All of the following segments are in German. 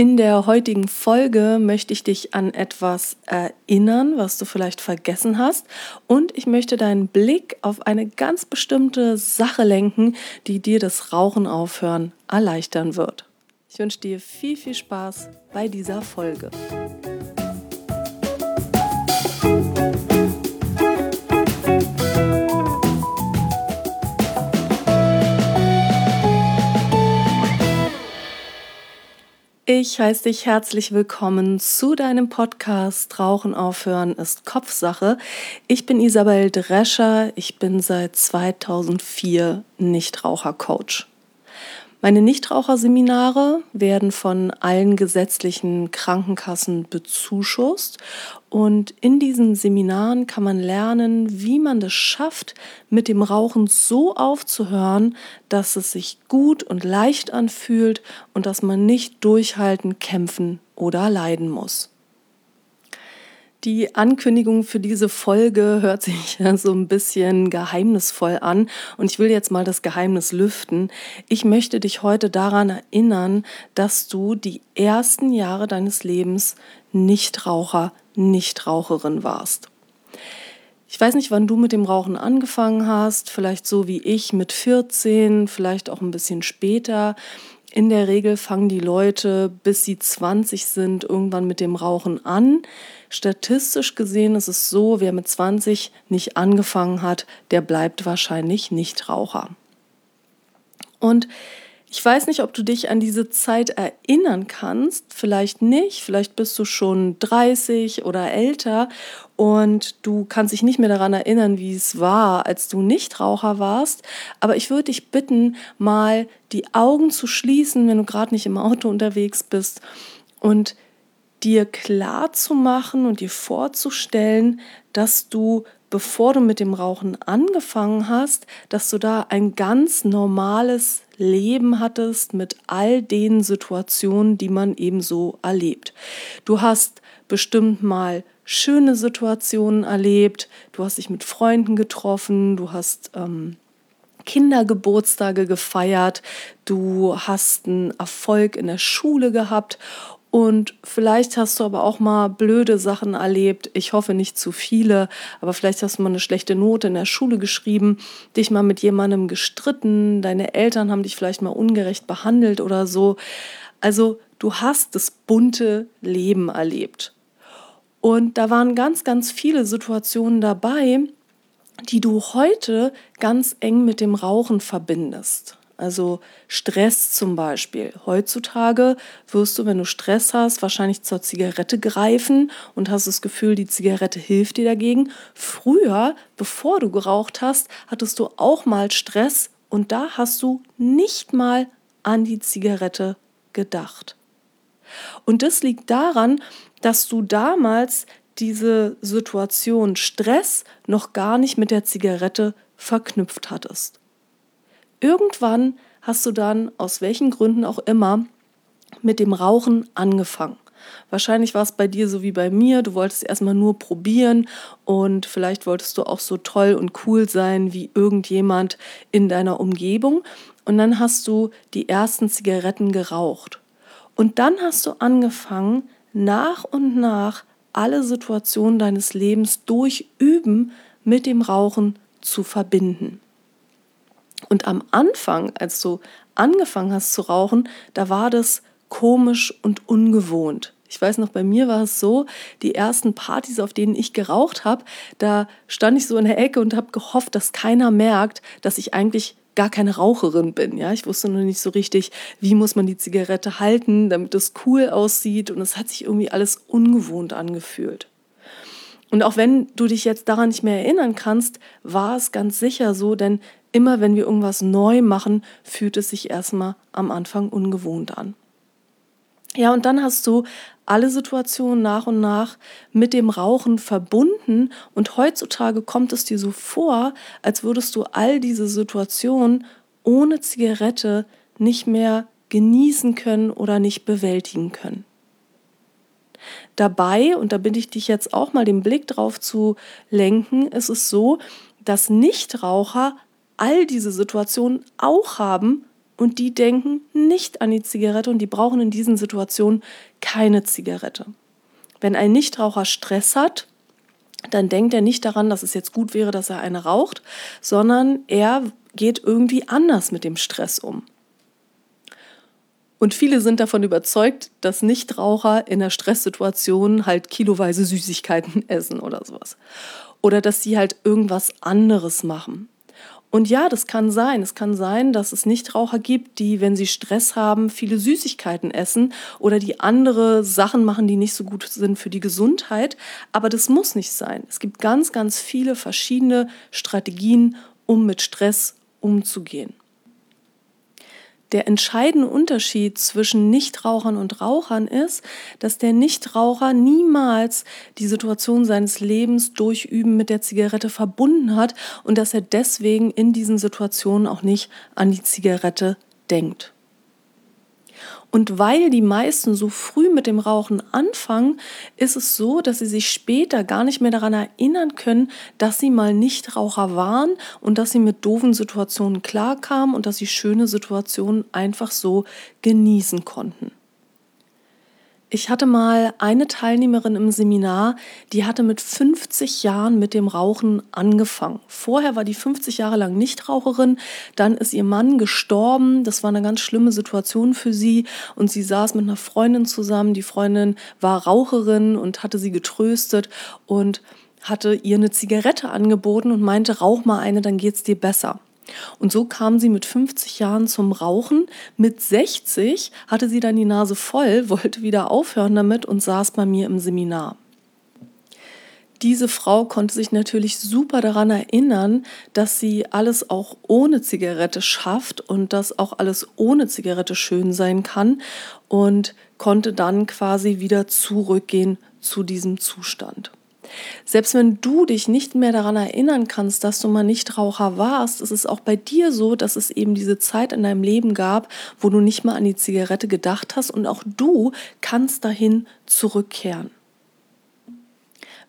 In der heutigen Folge möchte ich dich an etwas erinnern, was du vielleicht vergessen hast. Und ich möchte deinen Blick auf eine ganz bestimmte Sache lenken, die dir das Rauchen aufhören erleichtern wird. Ich wünsche dir viel, viel Spaß bei dieser Folge. Ich heiße dich herzlich willkommen zu deinem Podcast Rauchen aufhören ist Kopfsache. Ich bin Isabel Drescher, ich bin seit 2004 Nichtrauchercoach. Meine Nichtraucherseminare werden von allen gesetzlichen Krankenkassen bezuschusst und in diesen Seminaren kann man lernen, wie man es schafft, mit dem Rauchen so aufzuhören, dass es sich gut und leicht anfühlt und dass man nicht durchhalten, kämpfen oder leiden muss. Die Ankündigung für diese Folge hört sich ja so ein bisschen geheimnisvoll an und ich will jetzt mal das Geheimnis lüften. Ich möchte dich heute daran erinnern, dass du die ersten Jahre deines Lebens Nichtraucher, Nichtraucherin warst. Ich weiß nicht, wann du mit dem Rauchen angefangen hast, vielleicht so wie ich mit 14, vielleicht auch ein bisschen später. In der Regel fangen die Leute, bis sie 20 sind, irgendwann mit dem Rauchen an. Statistisch gesehen ist es so, wer mit 20 nicht angefangen hat, der bleibt wahrscheinlich nicht Raucher. Und ich weiß nicht, ob du dich an diese Zeit erinnern kannst. Vielleicht nicht. Vielleicht bist du schon 30 oder älter und du kannst dich nicht mehr daran erinnern, wie es war, als du nicht Raucher warst. Aber ich würde dich bitten, mal die Augen zu schließen, wenn du gerade nicht im Auto unterwegs bist und dir klar zu machen und dir vorzustellen, dass du, bevor du mit dem Rauchen angefangen hast, dass du da ein ganz normales Leben hattest mit all den Situationen, die man eben so erlebt. Du hast bestimmt mal schöne Situationen erlebt, du hast dich mit Freunden getroffen, du hast ähm, Kindergeburtstage gefeiert, du hast einen Erfolg in der Schule gehabt und vielleicht hast du aber auch mal blöde Sachen erlebt. Ich hoffe nicht zu viele, aber vielleicht hast du mal eine schlechte Note in der Schule geschrieben, dich mal mit jemandem gestritten, deine Eltern haben dich vielleicht mal ungerecht behandelt oder so. Also du hast das bunte Leben erlebt. Und da waren ganz, ganz viele Situationen dabei, die du heute ganz eng mit dem Rauchen verbindest. Also Stress zum Beispiel. Heutzutage wirst du, wenn du Stress hast, wahrscheinlich zur Zigarette greifen und hast das Gefühl, die Zigarette hilft dir dagegen. Früher, bevor du geraucht hast, hattest du auch mal Stress und da hast du nicht mal an die Zigarette gedacht. Und das liegt daran, dass du damals diese Situation Stress noch gar nicht mit der Zigarette verknüpft hattest. Irgendwann hast du dann, aus welchen Gründen auch immer, mit dem Rauchen angefangen. Wahrscheinlich war es bei dir so wie bei mir. Du wolltest erstmal nur probieren und vielleicht wolltest du auch so toll und cool sein wie irgendjemand in deiner Umgebung. Und dann hast du die ersten Zigaretten geraucht. Und dann hast du angefangen, nach und nach alle Situationen deines Lebens durch Üben mit dem Rauchen zu verbinden. Und am Anfang, als du angefangen hast zu rauchen, da war das komisch und ungewohnt. Ich weiß noch, bei mir war es so, die ersten Partys, auf denen ich geraucht habe, da stand ich so in der Ecke und habe gehofft, dass keiner merkt, dass ich eigentlich gar keine Raucherin bin. Ja, ich wusste noch nicht so richtig, wie muss man die Zigarette halten, damit es cool aussieht. Und es hat sich irgendwie alles ungewohnt angefühlt. Und auch wenn du dich jetzt daran nicht mehr erinnern kannst, war es ganz sicher so, denn immer wenn wir irgendwas neu machen, fühlt es sich erstmal am Anfang ungewohnt an. Ja, und dann hast du alle Situationen nach und nach mit dem Rauchen verbunden und heutzutage kommt es dir so vor, als würdest du all diese Situationen ohne Zigarette nicht mehr genießen können oder nicht bewältigen können. Dabei, und da bitte ich dich jetzt auch mal den Blick drauf zu lenken, ist es so, dass Nichtraucher all diese Situationen auch haben und die denken nicht an die Zigarette und die brauchen in diesen Situationen keine Zigarette. Wenn ein Nichtraucher Stress hat, dann denkt er nicht daran, dass es jetzt gut wäre, dass er eine raucht, sondern er geht irgendwie anders mit dem Stress um. Und viele sind davon überzeugt, dass Nichtraucher in der Stresssituation halt kiloweise Süßigkeiten essen oder sowas. Oder dass sie halt irgendwas anderes machen. Und ja, das kann sein. Es kann sein, dass es Nichtraucher gibt, die, wenn sie Stress haben, viele Süßigkeiten essen oder die andere Sachen machen, die nicht so gut sind für die Gesundheit. Aber das muss nicht sein. Es gibt ganz, ganz viele verschiedene Strategien, um mit Stress umzugehen. Der entscheidende Unterschied zwischen Nichtrauchern und Rauchern ist, dass der Nichtraucher niemals die Situation seines Lebens durch Üben mit der Zigarette verbunden hat und dass er deswegen in diesen Situationen auch nicht an die Zigarette denkt. Und weil die meisten so früh mit dem Rauchen anfangen, ist es so, dass sie sich später gar nicht mehr daran erinnern können, dass sie mal Nichtraucher waren und dass sie mit doofen Situationen klarkamen und dass sie schöne Situationen einfach so genießen konnten. Ich hatte mal eine Teilnehmerin im Seminar, die hatte mit 50 Jahren mit dem Rauchen angefangen. Vorher war die 50 Jahre lang Nichtraucherin, dann ist ihr Mann gestorben. Das war eine ganz schlimme Situation für sie und sie saß mit einer Freundin zusammen. Die Freundin war Raucherin und hatte sie getröstet und hatte ihr eine Zigarette angeboten und meinte, rauch mal eine, dann geht's dir besser. Und so kam sie mit 50 Jahren zum Rauchen. Mit 60 hatte sie dann die Nase voll, wollte wieder aufhören damit und saß bei mir im Seminar. Diese Frau konnte sich natürlich super daran erinnern, dass sie alles auch ohne Zigarette schafft und dass auch alles ohne Zigarette schön sein kann und konnte dann quasi wieder zurückgehen zu diesem Zustand. Selbst wenn du dich nicht mehr daran erinnern kannst, dass du mal Nichtraucher warst, ist es auch bei dir so, dass es eben diese Zeit in deinem Leben gab, wo du nicht mal an die Zigarette gedacht hast und auch du kannst dahin zurückkehren.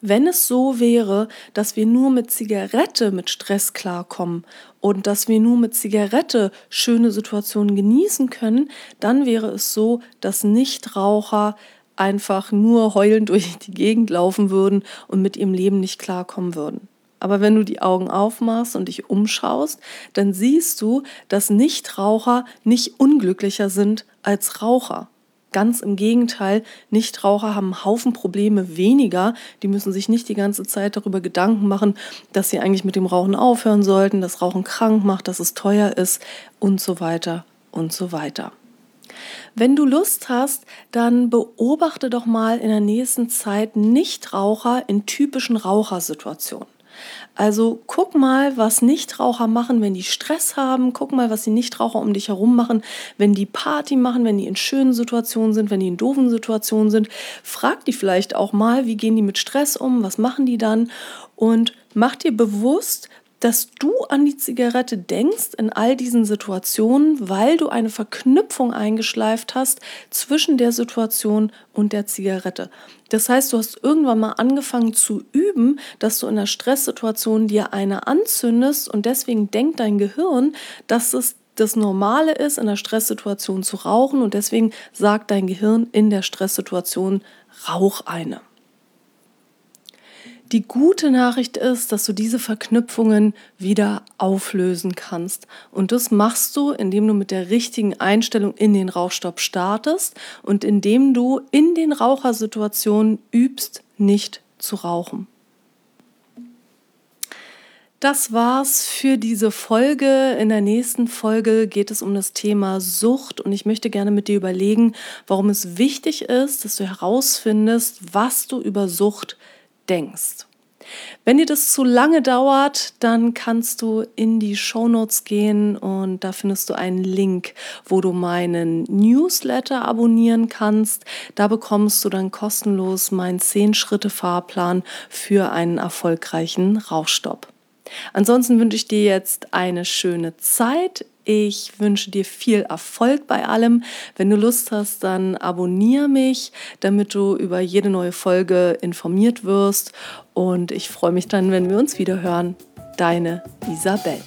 Wenn es so wäre, dass wir nur mit Zigarette mit Stress klarkommen und dass wir nur mit Zigarette schöne Situationen genießen können, dann wäre es so, dass Nichtraucher einfach nur heulend durch die Gegend laufen würden und mit ihrem Leben nicht klarkommen würden. Aber wenn du die Augen aufmachst und dich umschaust, dann siehst du, dass Nichtraucher nicht unglücklicher sind als Raucher. Ganz im Gegenteil, Nichtraucher haben einen Haufen Probleme weniger. Die müssen sich nicht die ganze Zeit darüber Gedanken machen, dass sie eigentlich mit dem Rauchen aufhören sollten, dass Rauchen krank macht, dass es teuer ist und so weiter und so weiter. Wenn du Lust hast, dann beobachte doch mal in der nächsten Zeit Nichtraucher in typischen Rauchersituationen. Also guck mal, was Nichtraucher machen, wenn die Stress haben. Guck mal, was die Nichtraucher um dich herum machen, wenn die Party machen, wenn die in schönen Situationen sind, wenn die in doofen Situationen sind. Frag die vielleicht auch mal, wie gehen die mit Stress um, was machen die dann? Und mach dir bewusst, dass du an die Zigarette denkst in all diesen Situationen, weil du eine Verknüpfung eingeschleift hast zwischen der Situation und der Zigarette. Das heißt, du hast irgendwann mal angefangen zu üben, dass du in einer Stresssituation dir eine anzündest und deswegen denkt dein Gehirn, dass es das Normale ist, in einer Stresssituation zu rauchen und deswegen sagt dein Gehirn in der Stresssituation, rauch eine. Die gute Nachricht ist, dass du diese Verknüpfungen wieder auflösen kannst. Und das machst du, indem du mit der richtigen Einstellung in den Rauchstopp startest und indem du in den Rauchersituationen übst, nicht zu rauchen. Das war's für diese Folge. In der nächsten Folge geht es um das Thema Sucht und ich möchte gerne mit dir überlegen, warum es wichtig ist, dass du herausfindest, was du über Sucht denkst. Wenn dir das zu lange dauert, dann kannst du in die Show Notes gehen und da findest du einen Link, wo du meinen Newsletter abonnieren kannst. Da bekommst du dann kostenlos meinen 10-Schritte-Fahrplan für einen erfolgreichen Rauchstopp. Ansonsten wünsche ich dir jetzt eine schöne Zeit. Ich wünsche dir viel Erfolg bei allem. Wenn du Lust hast, dann abonniere mich, damit du über jede neue Folge informiert wirst. Und ich freue mich dann, wenn wir uns wieder hören. Deine Isabel.